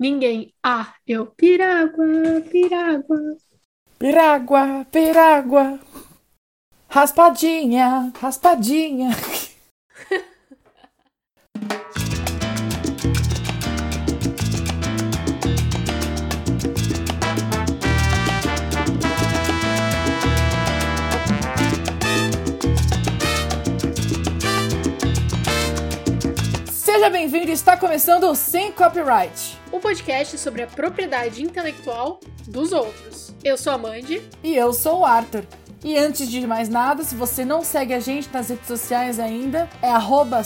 Ninguém. Ah, eu. Pirágua, pirágua. Pirágua, pirágua. Raspadinha, raspadinha. Seja bem-vindo, está começando o Sem Copyright. O podcast sobre a propriedade intelectual dos outros. Eu sou a Mandy. E eu sou o Arthur. E antes de mais nada, se você não segue a gente nas redes sociais ainda, é arroba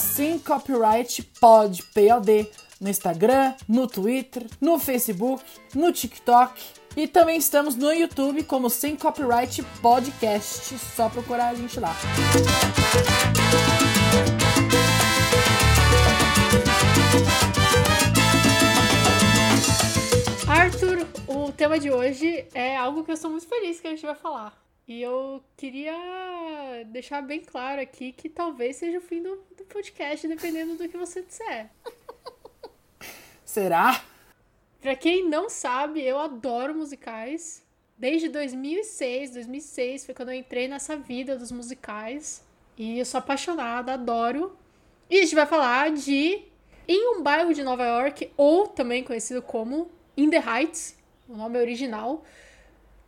P-O-D, no Instagram, no Twitter, no Facebook, no TikTok. E também estamos no YouTube como Sem Copyright Podcast. Só procurar a gente lá. Arthur, tema de hoje é algo que eu sou muito feliz que a gente vai falar. E eu queria deixar bem claro aqui que talvez seja o fim do, do podcast, dependendo do que você disser. Será? Pra quem não sabe, eu adoro musicais. Desde 2006, 2006 foi quando eu entrei nessa vida dos musicais. E eu sou apaixonada, adoro. E a gente vai falar de Em um bairro de Nova York, ou também conhecido como In the Heights, o nome original.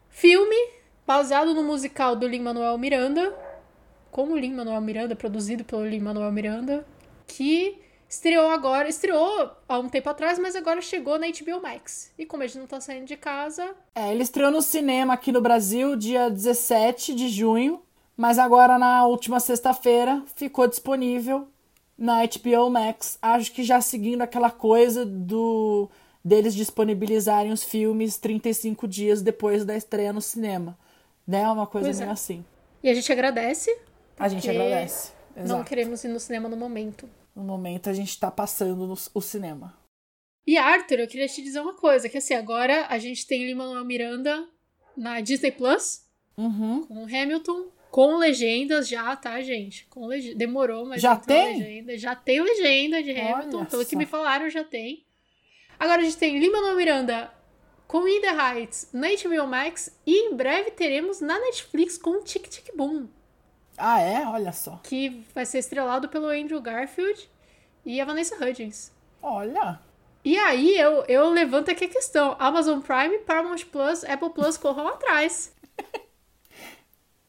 Filme baseado no musical do Lin-Manuel Miranda, com o Lin-Manuel Miranda, produzido pelo Lin-Manuel Miranda, que estreou agora, estreou há um tempo atrás, mas agora chegou na HBO Max. E como a gente não tá saindo de casa, É, ele estreou no cinema aqui no Brasil dia 17 de junho, mas agora na última sexta-feira ficou disponível na HBO Max. Acho que já seguindo aquela coisa do deles disponibilizarem os filmes 35 dias depois da estreia no cinema. Né? É uma coisa Pois meio é. assim. e a gente agradece. A gente agradece. Não Exato. queremos ir no cinema no momento. No momento a gente tá passando no, o cinema. E Arthur, eu queria te dizer uma coisa, que assim, agora a gente tem Lin-Manuel Miranda na Disney Plus, Uhum. com Hamilton, com legendas já, tá, gente? Com lege... Demorou, mas Já tem? legenda. Já tem legenda de Olha Hamilton, pelo que me falaram, já tem. Agora a gente tem Lin-Manuel Miranda com In The Heights na HBO Max e em breve teremos na Netflix com Tic Tic Boom, Ah, é? Olha só. que vai ser estrelado pelo Andrew Garfield e a Vanessa Hudgens. Olha. E aí eu, eu levanto aqui a questão: Amazon Prime, Paramount Plus, Apple Plus corram atrás.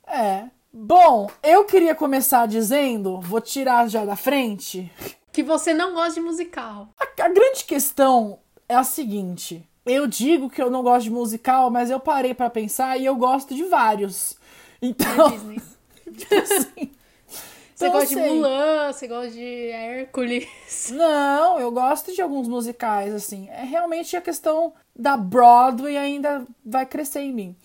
É. Bom, eu queria começar dizendo, vou tirar já da frente, Que você não gosta de musical. A, a grande questão é a seguinte: eu digo que eu não gosto de musical, mas eu parei pra pensar e eu gosto de vários. Então, Disney. assim, Você então, gosta de assim, Mulan, você gosta de Hércules. Não, eu gosto de alguns musicais, assim. É realmente a questão da Broadway ainda vai crescer em mim.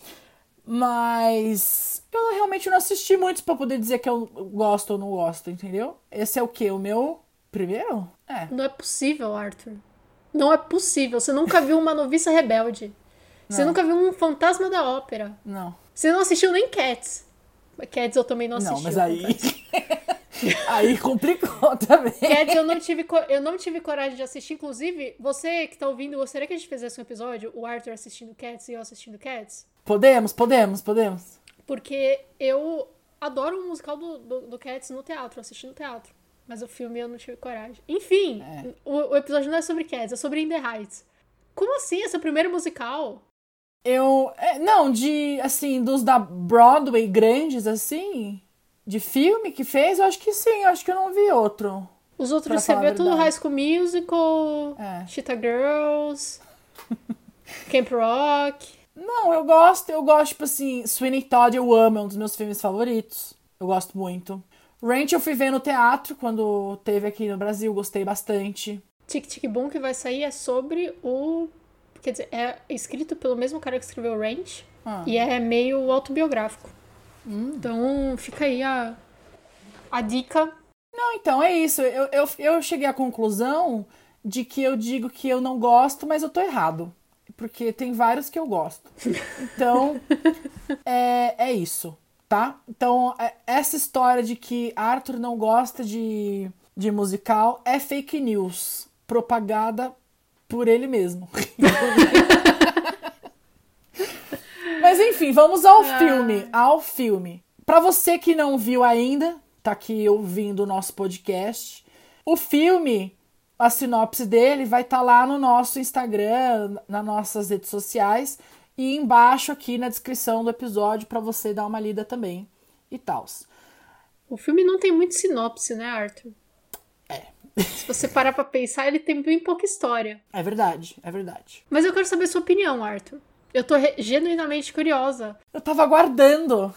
Mas eu realmente não assisti muitos pra poder dizer que eu gosto ou não gosto, entendeu? Esse é o quê? O meu primeiro? É. Não é possível, Arthur. Não é possível. Você nunca viu uma noviça rebelde. Você Não. nunca viu um fantasma da ópera. Não. Você não assistiu nem Cats. Cats eu também não assisti. Não, mas aí. aí complicou também. Cats eu não, tive, eu não tive coragem de assistir. Inclusive, você que tá ouvindo, gostaria que a gente fizesse um episódio, o Arthur assistindo Cats e eu assistindo Cats? Podemos, podemos, podemos. Porque eu adoro o musical do, do, do Cats no teatro, assisti no teatro. Mas o filme eu não tive coragem. Enfim, É. o, o episódio não é sobre Cats, é sobre In The Heights. Como assim? Esse é o primeiro musical? Eu. é, não, de. Assim, dos da Broadway grandes, assim. De filme que fez, eu acho que sim, eu acho que eu não vi outro. Os outros você vê tudo verdade. High School Musical, É. Cheetah Girls, Camp Rock. Não, eu gosto, eu gosto, tipo assim, Sweeney Todd eu amo, é um dos meus filmes favoritos. Eu gosto muito. Ranch eu fui ver no teatro quando teve aqui no Brasil, gostei bastante. Tic Tic Boom que vai sair é sobre o. Quer dizer, é escrito pelo mesmo cara que escreveu Ranch Ah. e é meio autobiográfico. Hum. Então fica aí a, a dica. Não, então é isso. Eu, eu, eu cheguei à conclusão de que eu digo que eu não gosto, mas eu tô errado. Porque tem vários que eu gosto. Então, é, é isso, tá? Então, é- essa história de que Arthur não gosta de, de musical é fake news. Propagada por ele mesmo. Mas enfim, vamos ao Ah. filme, ao filme. Pra você que não viu ainda, tá aqui ouvindo o nosso podcast, o filme, a sinopse dele vai estar lá no nosso Instagram, nas nossas redes sociais e embaixo aqui na descrição do episódio pra você dar uma lida também e tal. O filme não tem muito sinopse, né, Arthur? É. Se você parar pra pensar, ele tem bem pouca história. É verdade, é verdade. Mas eu quero saber sua opinião, Arthur. Eu tô genuinamente curiosa Eu tava aguardando.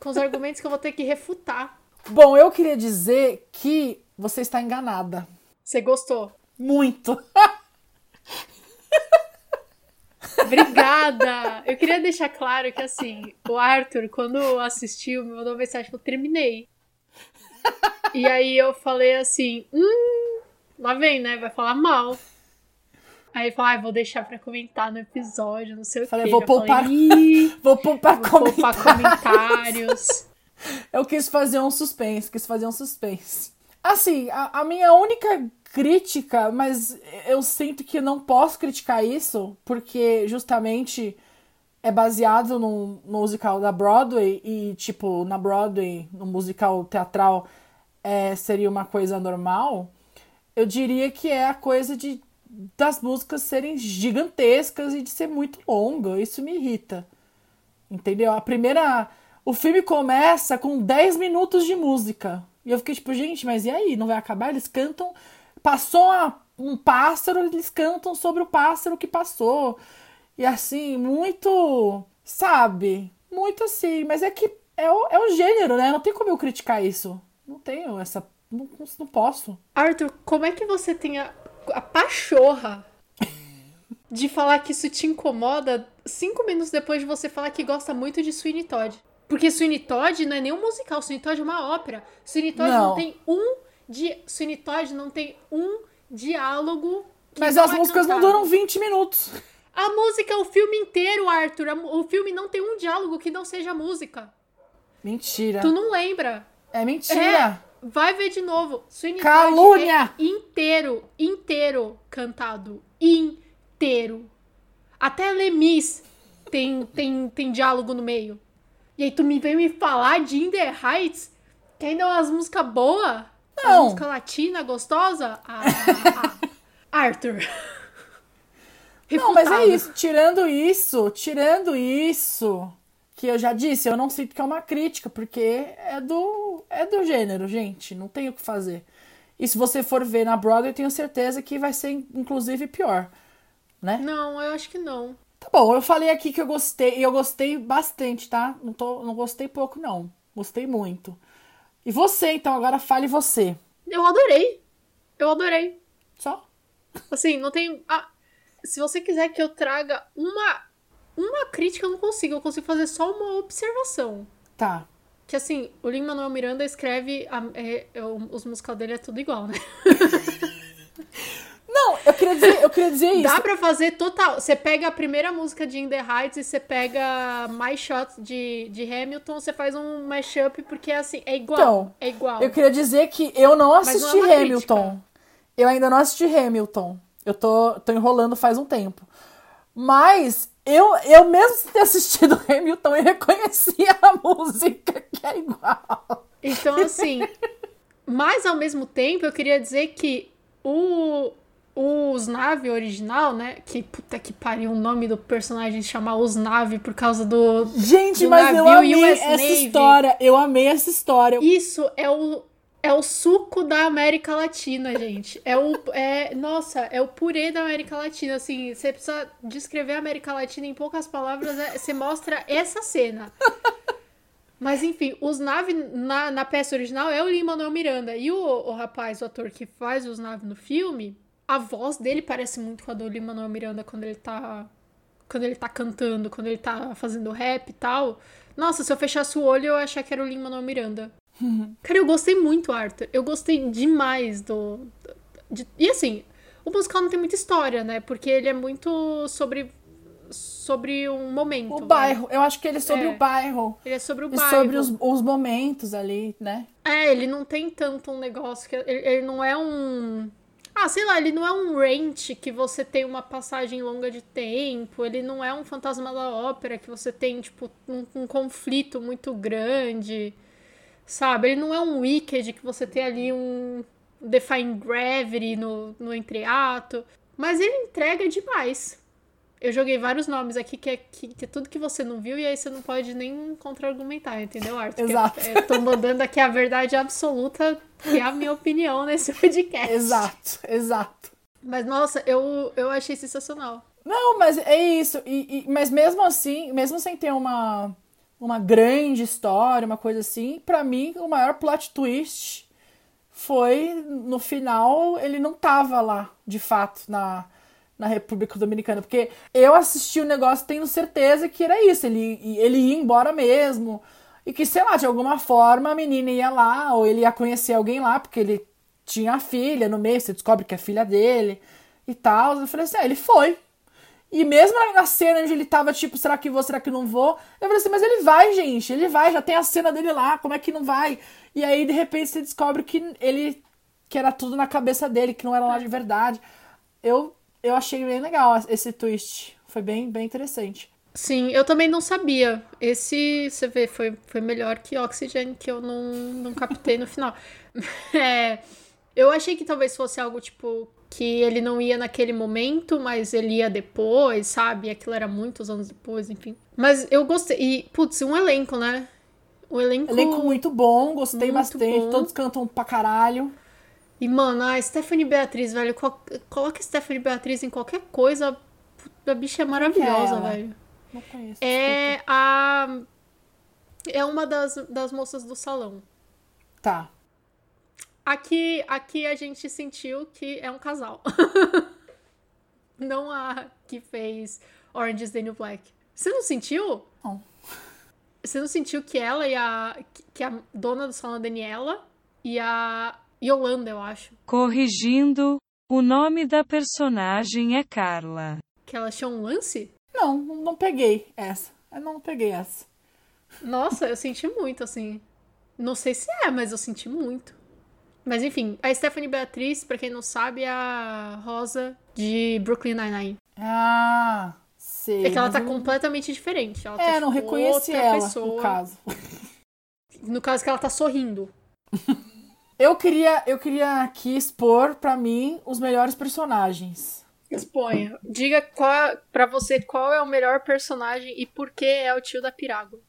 com os argumentos que eu vou ter que refutar. Bom, eu queria dizer que você está enganada. Você gostou? Muito. Obrigada! Eu queria deixar claro que, assim, o Arthur, quando assistiu, me mandou uma mensagem, falou, terminei. E aí eu falei assim, hum, lá vem, né? Vai falar mal. Aí ele falou, ah, vou deixar pra comentar no episódio, não sei o Falei, quê. vou Eu poupar falei, "Ih, Vou poupar vou poupar comentário. comentários. Eu quis fazer um suspense, quis fazer um suspense. Assim, a, a minha única crítica, mas eu sinto que não posso criticar isso, porque justamente é baseado num musical da Broadway e, tipo, na Broadway, no musical teatral, é, seria uma coisa normal. Eu diria que é a coisa de das músicas serem gigantescas e de ser muito longa. Isso me irrita. Entendeu? A primeira. O filme começa com 10 minutos de música. E eu fiquei tipo, gente, mas e aí? Não vai acabar? Eles cantam. Passou uma- um pássaro, eles cantam sobre o pássaro que passou. E assim, muito. Sabe? Muito assim. Mas é que é o, é o gênero, né? Não tem como eu criticar isso. Não tenho essa. Não, não posso. Arthur, como é que você tem a, a pachorra de falar que isso te incomoda cinco minutos depois de você falar que gosta muito de Sweeney Todd? Porque Sweeney Todd não é nem um musical, Sweeney Todd é uma ópera. Sweeney Todd não, Não. tem um di... Sweeney Todd não tem um diálogo Mas não as é músicas não cantado. duram 20 minutos. A música é o filme inteiro, Arthur. O filme não tem um diálogo que não seja música. Mentira. Tu não lembra? É mentira. Vai ver de novo. Sweeney Calúnia! Todd é inteiro, inteiro cantado. Inteiro. Até Lemis tem, tem, tem diálogo no meio. E aí tu me vem me falar de In The Heights, que ainda é umas músicas boas? Não. Música latina, gostosa? Ah, ah, ah. Arthur. Não, mas é isso. Tirando isso, tirando isso, que eu já disse, eu não sinto que é uma crítica, porque é do, é do gênero, gente. Não tem o que fazer. E se você for ver na Broadway, eu tenho certeza que vai ser, inclusive, pior. Né? Não, eu acho que não. Tá bom, eu falei aqui que eu gostei, e eu gostei bastante, tá? Não, tô, não gostei pouco, não. Gostei muito. E você, então, agora fale você. Eu adorei. Eu adorei. Só? Assim, não tem. ah, se você quiser que eu traga uma. Uma crítica, eu não consigo. Eu consigo fazer só uma observação. Tá. Que assim, o Lin Manuel Miranda escreve. a- é- é os musical dele é tudo igual, né? Não, eu queria dizer, eu queria dizer isso. Dá pra fazer total. Você pega a primeira música de In The Heights e você pega My Shot de, de Hamilton, você faz um mashup, porque assim, é igual. Então, é igual. Eu queria dizer que eu não assisti não é Hamilton. crítica. Eu ainda não assisti Hamilton. Eu tô, tô enrolando faz um tempo. Mas eu, eu mesmo sem ter assistido Hamilton, eu reconhecia a música que é igual. Então, assim. mas ao mesmo tempo, eu queria dizer que o. O Usnave original, né? Que puta que pariu o nome do personagem chamar Usnave por causa do. Gente, Do mas eu amei US essa Navy. história. Eu amei essa história. Isso é o. É o suco da América Latina, gente. É o. É, nossa, é o purê da América Latina. Assim, você precisa descrever a América Latina em poucas palavras. é- você mostra essa cena. Mas enfim, os Nave na, na peça original é o Lin-Manuel Miranda. E o, o rapaz, o ator que faz os Nave no filme, a voz dele parece muito com a do Lin-Manuel Miranda quando ele tá. Quando ele tá cantando, quando ele tá fazendo rap e tal. Nossa, se eu fechasse o olho, eu ia achar que era o Lin-Manuel Miranda. Cara, eu gostei muito, Arthur. Eu gostei demais do. de- e assim, o musical não tem muita história, né? Porque ele é muito sobre. Sobre um momento. O vai. bairro. Eu acho que ele é sobre É. o bairro. Ele é sobre o E bairro. sobre os, os momentos ali, né? É, ele não tem tanto um negócio que. Ele, ele não é um. Ah, sei lá, ele não é um rent que você tem uma passagem longa de tempo, ele não é um fantasma da ópera que você tem, tipo, um, um conflito muito grande, sabe? Ele não é um Wicked que você tem ali um Define Gravity no, no entreato, mas ele entrega demais. Eu joguei vários nomes aqui que é, que, que é tudo que você não viu e aí você não pode nem contra-argumentar, entendeu, Arthur? Exato. Eu, eu tô mandando aqui a verdade absoluta, que é a minha opinião nesse podcast. Exato, exato. Mas, nossa, eu, eu achei sensacional. Não, mas é isso. E, e, mas mesmo assim, mesmo sem ter uma, uma grande história, uma coisa assim, para mim o maior plot twist foi no final ele não tava lá, de fato, na na República Dominicana, porque eu assisti o negócio tendo certeza que era isso, ele, ele ia embora mesmo, e que, sei lá, de alguma forma a menina ia lá, ou ele ia conhecer alguém lá, porque ele tinha a filha no meio, você descobre que é filha dele e tal. Eu falei assim, ah, ele foi. E mesmo na cena onde ele tava, tipo, será que vou, será que não vou? Eu falei assim, mas ele vai, gente, ele vai, já tem a cena dele lá, como é que não vai? E aí, de repente, você descobre que ele, que era tudo na cabeça dele, que não era lá de verdade. Eu eu achei bem legal esse twist. Foi bem, bem interessante. Sim, eu também não sabia. Esse, você vê, foi, foi melhor que Oxygen, que eu não, não captei no final. É, eu achei que talvez fosse algo tipo que ele não ia naquele momento, mas ele ia depois, sabe? Aquilo era muitos anos depois, enfim. Mas eu gostei. E, putz, um elenco, né? O elenco. Elenco muito bom, gostei muito bastante. Bom. Todos cantam pra caralho. E, mano, a Stephanie Beatriz, velho, coloca Stephanie Beatriz em qualquer coisa. A bicha é maravilhosa, é velho. Não conheço. É a. É uma das, das moças do salão. Tá. Aqui, aqui a gente sentiu que é um casal. não a que fez Orange is the New Black. Você não sentiu? Não. Você não sentiu que ela e a. que a dona do salão, a Daniela, e a Yolanda, eu acho. Corrigindo, o nome da personagem é Carla. Que ela achou um lance? Não, não peguei essa. Eu não peguei essa. Nossa, eu senti muito, assim. Não sei se é, mas eu senti muito. Mas enfim, a Stephanie Beatriz, pra quem não sabe, é a Rosa de Brooklyn Nine-Nine. Ah, sei. É que ela tá completamente diferente. Ela é, tá, não tipo, reconheci ela, pessoa. no caso. No caso que ela tá sorrindo. Eu queria, eu queria aqui expor para mim os melhores personagens. Exponha. Diga qual, pra você qual é o melhor personagem e por que é o tio da Pirago.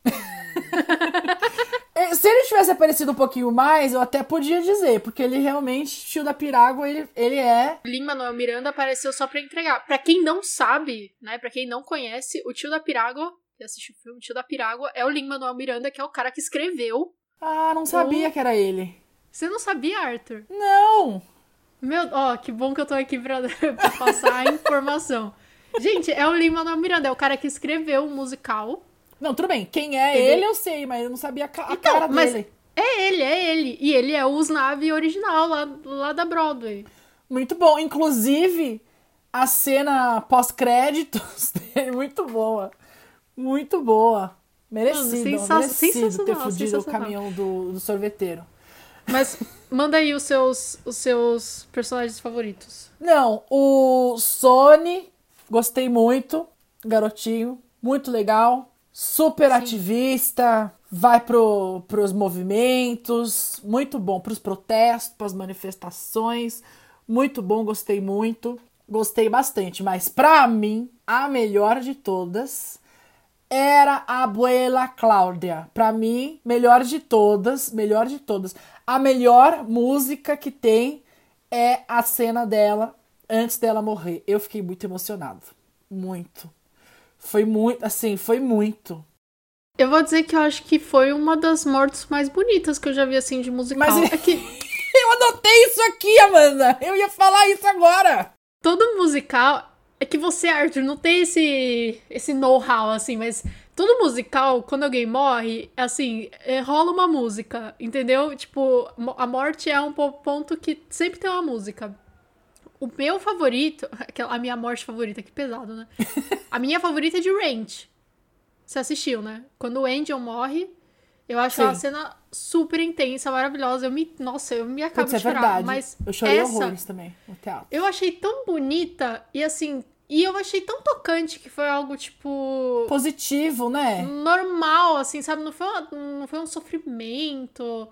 É, se ele tivesse aparecido um pouquinho mais, eu até podia dizer, porque ele realmente, tio da Pirago, ele, ele é. Lin Manuel Miranda apareceu só pra entregar. Pra quem não sabe, né? Pra quem não conhece, o tio da Pirago, que assistiu o filme, o tio da Pirago, é o Lin Manuel Miranda, que é o cara que escreveu. Ah, não sabia o... que era ele. Você não sabia, Arthur? Não! Meu, ó, que bom que eu tô aqui pra, pra passar a informação. Gente, é o Lima Manuel Miranda, é o cara que escreveu o musical. Não, tudo bem. Quem é ele, ele eu sei, mas eu não sabia a, a então, cara mas dele. É ele, é ele. E ele é o Usnavi original lá, lá da Broadway. Muito bom. Inclusive, a cena pós-créditos dele, muito boa. Muito boa. Merecido, Sensa merecido ter fudido o caminhão do, do sorveteiro. Mas manda aí os seus, os seus personagens favoritos. Não, o Sony, gostei muito. Garotinho, muito legal. Super Sim. ativista, vai pro, pros movimentos, muito bom pros protestos, pras manifestações. Muito bom, gostei muito. Gostei bastante, mas pra mim, a melhor de todas era a Abuela Cláudia. Pra mim, melhor de todas, melhor de todas a melhor música que tem é a cena dela antes dela morrer. Eu fiquei muito emocionado. Muito. Foi muito, assim, foi muito. Eu vou dizer que eu acho que foi uma das mortes mais bonitas que eu já vi, assim, de musical. Mas é que... eu anotei isso aqui, Amanda! Eu ia falar isso agora! Todo musical... É que você, Arthur, não tem esse, esse know-how, assim, mas todo musical, quando alguém morre, assim, é, rola uma música, entendeu? Tipo, a morte é um ponto que sempre tem uma música. O meu favorito, a minha morte favorita, que pesado, né? A minha favorita é de Ranch. Você assistiu, né? Quando o Angel morre Eu acho Sim. uma cena super intensa, maravilhosa. Eu me, nossa, eu me acabo Putz, é de chorar. verdade. Mas eu chorei essa, horrores também no teatro. eu achei tão bonita e assim, e eu achei tão tocante que foi algo tipo Positivo, né? normal, assim, sabe? Não foi, uma- não foi um sofrimento,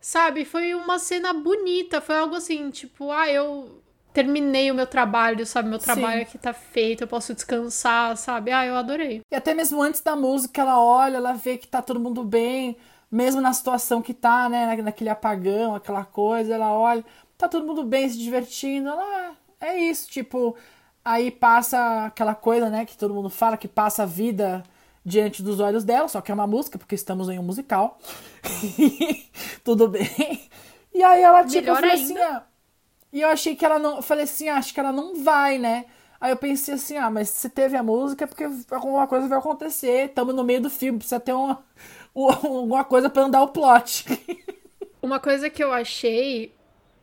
sabe? Foi uma cena bonita, foi algo assim, tipo, ah, eu terminei o meu trabalho, sabe? Meu trabalho Sim. aqui tá feito, eu posso descansar, sabe? Ah, eu adorei. E até mesmo antes da música, ela olha, ela vê que tá todo mundo bem, mesmo na situação que tá, né? na- Naquele apagão, aquela coisa, ela olha, tá todo mundo bem, se divertindo. Ela, ah, é isso, tipo. Aí passa aquela coisa, né, que todo mundo fala, que passa a vida diante dos olhos dela, só que é uma música, porque estamos em um musical. Tudo bem. E aí ela, tipo, eu Melhor falei ainda. assim, ah, e eu achei que ela não. Eu falei assim, ah, acho que ela não vai, né? Aí eu pensei assim, ah, mas se teve a música é porque alguma coisa vai acontecer. Estamos no meio do filme, precisa ter uma, uma- alguma coisa pra andar o plot. Uma coisa que eu achei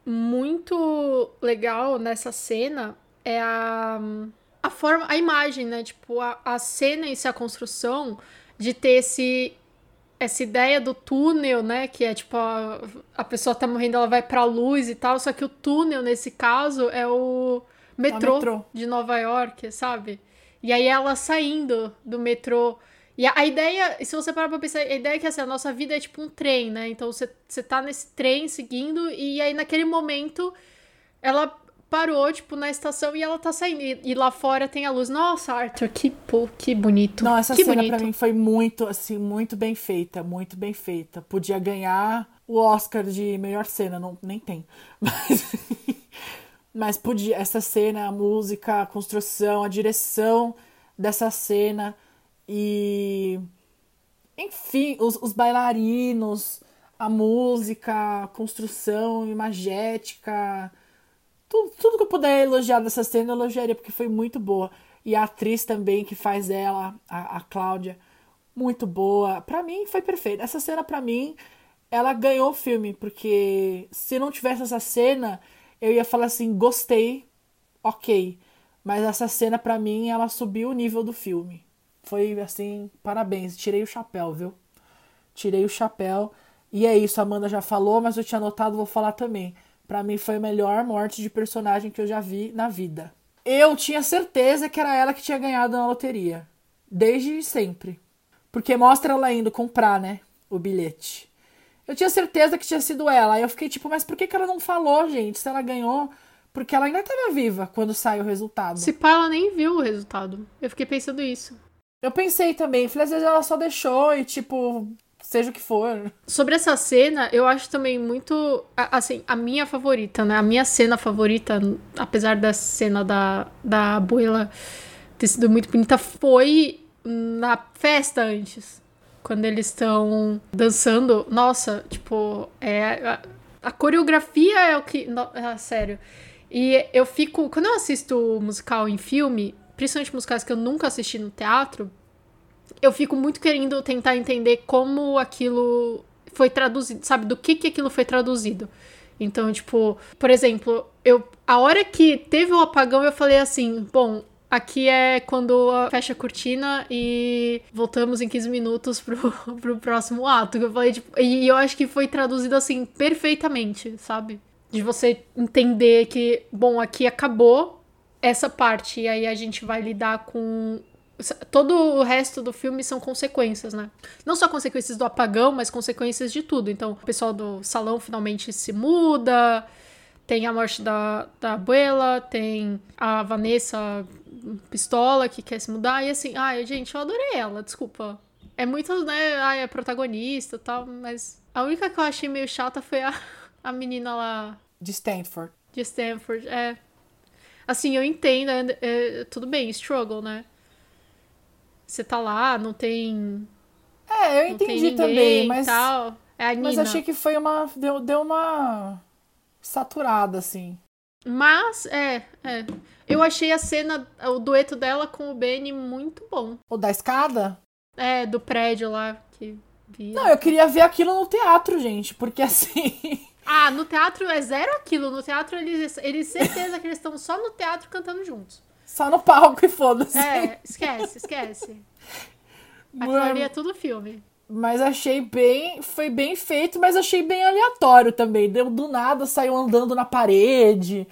muito legal nessa cena é a, a forma, a imagem, né? Tipo, a, a cena em si, a construção de ter esse essa ideia do túnel, né? Que é tipo, a, a pessoa tá morrendo, ela vai pra luz e tal, só que o túnel, nesse caso, é o metrô, metrô. de Nova York, sabe? E aí ela saindo do metrô. E a, a ideia, se você parar pra pensar, a ideia é que assim, a nossa vida é tipo um trem, né? Então você, você tá nesse trem seguindo, e aí naquele momento ela parou, tipo, na estação e ela tá saindo. E, e lá fora tem a luz. Nossa, Arthur, que, pô, que bonito. Não, essa que cena bonito. pra mim foi muito, assim, muito bem feita, muito bem feita. Podia ganhar o Oscar de melhor cena, não, nem tem. Mas, mas podia, essa cena, a música, a construção, a direção dessa cena e. Enfim, os, os bailarinos, a música, a construção imagética. Tudo, tudo que eu puder elogiar dessa cena, eu elogiaria, porque foi muito boa. E a atriz também que faz ela, a, a Cláudia, muito boa. Pra mim, foi perfeita. Essa cena, pra mim, ela ganhou o filme, porque se não tivesse essa cena, eu ia falar assim, gostei, ok. Mas essa cena, pra mim, ela subiu o nível do filme. Foi assim, parabéns, tirei o chapéu, viu? Tirei o chapéu. E é isso, a Amanda já falou, mas eu tinha anotado, vou falar também. Pra mim foi a melhor morte de personagem que eu já vi na vida. Eu tinha certeza que era ela que tinha ganhado na loteria. Desde sempre. Porque mostra ela indo comprar, né? O bilhete. Eu tinha certeza que tinha sido ela. Aí eu fiquei tipo, mas por que, que ela não falou, gente, se ela ganhou? Porque ela ainda tava viva quando sai o resultado. Se pá, ela nem viu o resultado. Eu fiquei pensando isso. Eu pensei também, falei, às vezes ela só deixou e, tipo, seja o que for. Sobre essa cena, eu acho também muito. Assim, a minha favorita, né? A minha cena favorita, apesar da cena da, da abuela ter sido muito bonita, foi na festa antes. Quando eles estão dançando. Nossa, tipo, é. A, a coreografia é o que. no- é, sério. E eu fico. Quando eu assisto musical em filme, principalmente musicais que eu nunca assisti no teatro, eu fico muito querendo tentar entender como aquilo foi traduzido, sabe? Do que que aquilo foi traduzido. Então, tipo, por exemplo, eu a hora que teve o apagão, eu falei assim, bom, aqui é quando fecha a cortina e voltamos em 15 minutos pro, pro próximo ato. Eu falei, tipo, e eu acho que foi traduzido assim perfeitamente, sabe? De você entender que, bom, aqui acabou essa parte e aí a gente vai lidar com todo o resto do filme são consequências, né? Não só consequências do apagão, mas consequências de tudo. Então, o pessoal do salão finalmente se muda, tem a morte da, da abuela, tem a Vanessa pistola que quer se mudar, e assim, ai, gente, eu adorei ela, desculpa. É muito, né, ai, é protagonista e tal, mas a única que eu achei meio chata foi a, a menina lá De Stanford. de Stanford, é. Assim, eu entendo, é, é, tudo bem, struggle, né? Você tá lá, não tem. É, eu entendi também, mas. tal. É. Mas achei que foi uma. Deu, deu uma. saturada, assim. Mas, é, é. Eu achei a cena, o dueto dela com o Benny muito bom. O da escada? É, do prédio lá que via. Não, eu queria ver aquilo no teatro, gente, porque assim. Ah, no teatro é zero aquilo. No teatro eles, eles certeza que eles estão só no teatro cantando juntos. Só no palco e foda-se. É, esquece, esquece. Aquilo ali é tudo filme. Mas achei bem. Foi bem feito, mas achei bem aleatório também. Deu do nada, saiu andando na parede.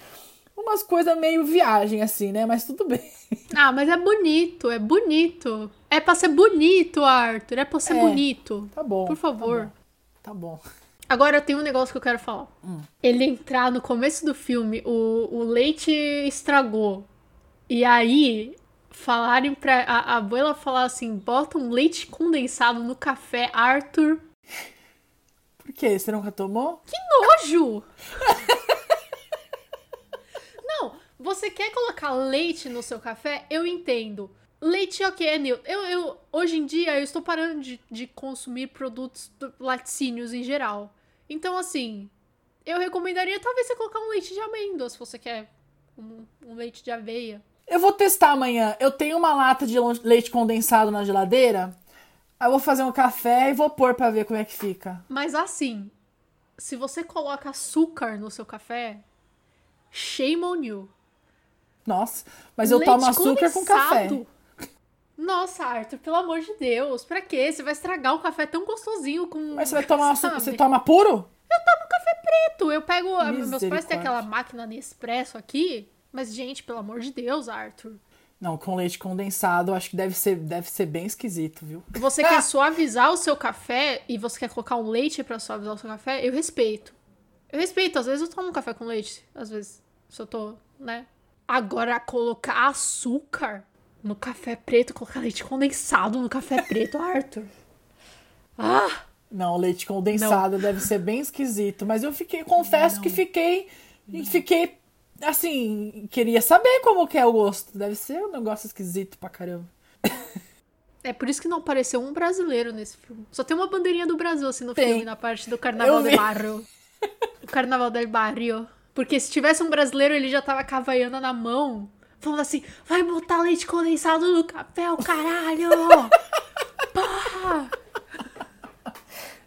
Umas coisas meio viagem, assim, né? Mas tudo bem. Ah, mas é bonito, é bonito. É pra ser bonito, Arthur. É pra ser É. bonito. Tá bom. Por favor. Tá bom. Agora tem um negócio que eu quero falar. Ele entrar no começo do filme, o, o leite estragou. E aí, falarem pra. A, a abuela falar assim: bota um leite condensado no café, Arthur. Por quê? Você nunca tomou? Que nojo! Não, você quer colocar leite no seu café? Eu entendo. Leite, ok, é neutro. Eu, eu, hoje em dia, eu estou parando de, de consumir produtos laticínios em geral. Então, assim, eu recomendaria talvez você colocar um leite de amêndoa, se você quer um, um leite de aveia. Eu vou testar amanhã. Eu tenho uma lata de leite condensado na geladeira. Aí eu vou fazer um café e vou pôr pra ver como é que fica. Mas assim, se você coloca açúcar no seu café, shame on you. Nossa, mas eu Leite tomo açúcar com café. Nossa, Arthur, pelo amor de Deus, pra quê? Você vai estragar o café tão gostosinho com. Mas você vai tomar açúcar. Você toma puro? preto. Eu pego. Meus pais têm aquela máquina Nespresso aqui. Mas, gente, pelo amor de Deus, Arthur. Não, com leite condensado, eu acho que deve ser, deve ser bem esquisito, viu? Você quer suavizar o seu café e você quer colocar um leite pra suavizar o seu café? Eu respeito. Eu respeito. Às vezes eu tomo um café com leite. Às vezes, se eu tô, né? Agora, colocar açúcar no café preto, colocar leite condensado no café preto, Arthur. Ah! Não, leite condensado deve ser bem esquisito. Mas eu fiquei, confesso que fiquei. Fiquei. Assim, queria saber como que é o gosto. Deve ser um negócio esquisito pra caramba. É por isso que não apareceu um brasileiro nesse filme. Só tem uma bandeirinha do Brasil, assim, no Tem. filme, na parte do Carnaval vi. Barrio. O Carnaval del Barrio. Porque se tivesse um brasileiro, ele já tava com a havaiana na mão, falando assim, vai botar leite condensado no café, o caralho! Porra!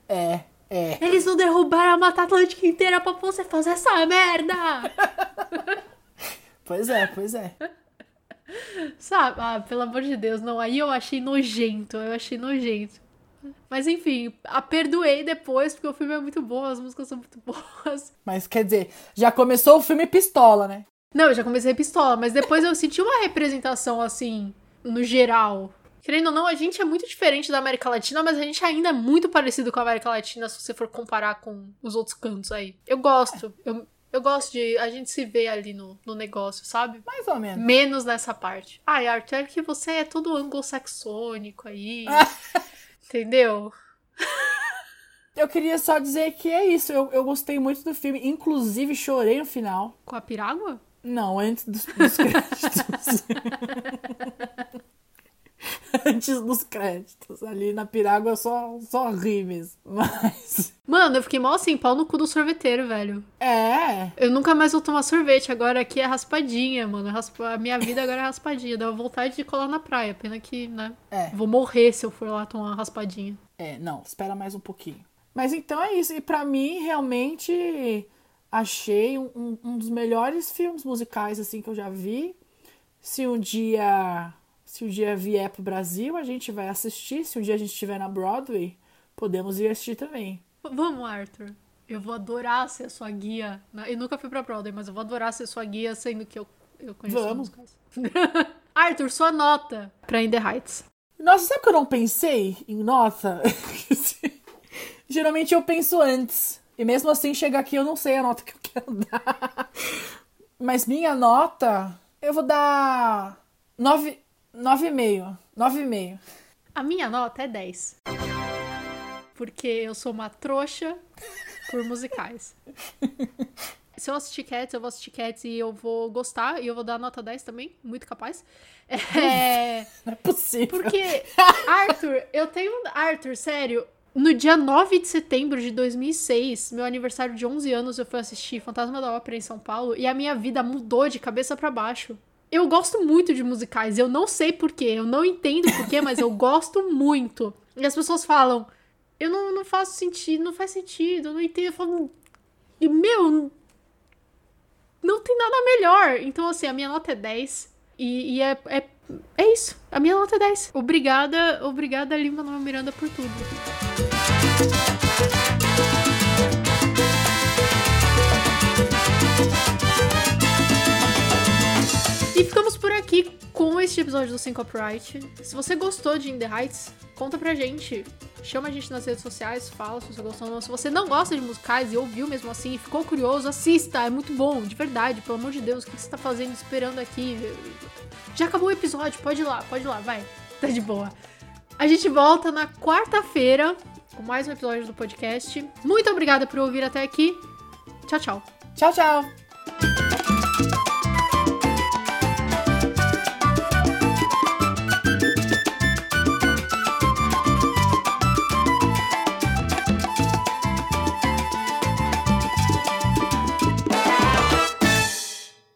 É, é. Eles não derrubaram a Mata Atlântica inteira pra você fazer essa merda! Pois é, pois é. Sabe? Ah, pelo amor de Deus, não. Aí eu achei nojento, eu achei nojento. Mas enfim, a perdoei depois, porque o filme é muito bom, as músicas são muito boas. Mas quer dizer, já começou o filme Pistola, né? Não, eu já comecei pistola, mas depois eu senti uma representação, assim, no geral. Querendo ou não, a gente é muito diferente da América Latina, mas a gente ainda é muito parecido com a América Latina se você for comparar com os outros cantos aí. Eu gosto, eu, eu gosto de a gente se ver ali no, no negócio, sabe? Mais ou menos. Menos nessa parte. Ai, Arthur, é que você é todo anglo-saxônico aí. entendeu? Eu queria só dizer que é isso. Eu, eu gostei muito do filme. Inclusive, chorei no final. Com a pirágua? Não, antes dos, dos créditos. antes dos créditos. Ali na Pirágua eu só, só ri mesmo. Mas. Mano, eu fiquei mal assim, pau no cu do sorveteiro, velho. É. Eu nunca mais vou tomar sorvete, agora aqui é raspadinha, mano. Raspa- A minha vida agora é raspadinha. Dá vontade de colar na praia. Pena que, né? É. Vou morrer se eu for lá tomar uma raspadinha. É, não, espera mais um pouquinho. Mas então é isso. E pra mim, realmente, achei um, um- um dos melhores filmes musicais assim que eu já vi. Se um dia, se um dia vier pro Brasil, a gente vai assistir. Se um dia a gente estiver na Broadway, podemos ir assistir também. Vamos, Arthur. Eu vou adorar ser sua guia. Eu nunca fui pra Broadway, mas eu vou adorar ser sua guia, sendo que eu, eu conheço Vamos. Arthur, sua nota pra In The Heights. Nossa, sabe que eu não pensei em nota? Geralmente eu penso antes. E mesmo assim, chega aqui eu não sei a nota que eu quero dar. Mas minha nota, eu vou dar 9, 9,5. 9,5. A minha nota é 10. Porque eu sou uma trouxa por musicais. Se eu assistir Cats, eu vou assistir Cats e eu vou gostar. E eu vou dar nota 10 também, muito capaz. É, Não é possível. porque, Arthur, eu tenho... Arthur, sério, no dia 9 de setembro de 2006, meu aniversário de 11 anos, eu fui assistir Fantasma da Ópera em São Paulo. E a minha vida mudou de cabeça pra baixo. Eu gosto muito de musicais. Eu não sei porquê, eu não entendo porquê, mas eu gosto muito. E as pessoas falam, eu não, não faço sentido, não faz sentido, eu não entendo. Eu falo, e, meu, não tem nada melhor. Então, assim, a minha nota é 10. E, e é, é, é isso. A minha nota é 10. Obrigada, obrigada, Lima Manuel Miranda, por tudo. Episódio do Sem Copyright. Se você gostou de In The Heights, conta pra gente. Chama a gente nas redes sociais, fala se você gostou ou não. Se você não gosta de musicais e ouviu mesmo assim ficou curioso, assista, é muito bom, de verdade, pelo amor de Deus, o que você tá fazendo esperando aqui? Já acabou o episódio, pode ir lá, pode ir lá, vai. Tá de boa. A gente volta na quarta-feira com mais um episódio do podcast. Muito obrigada por ouvir até aqui. Tchau, tchau. Tchau, tchau.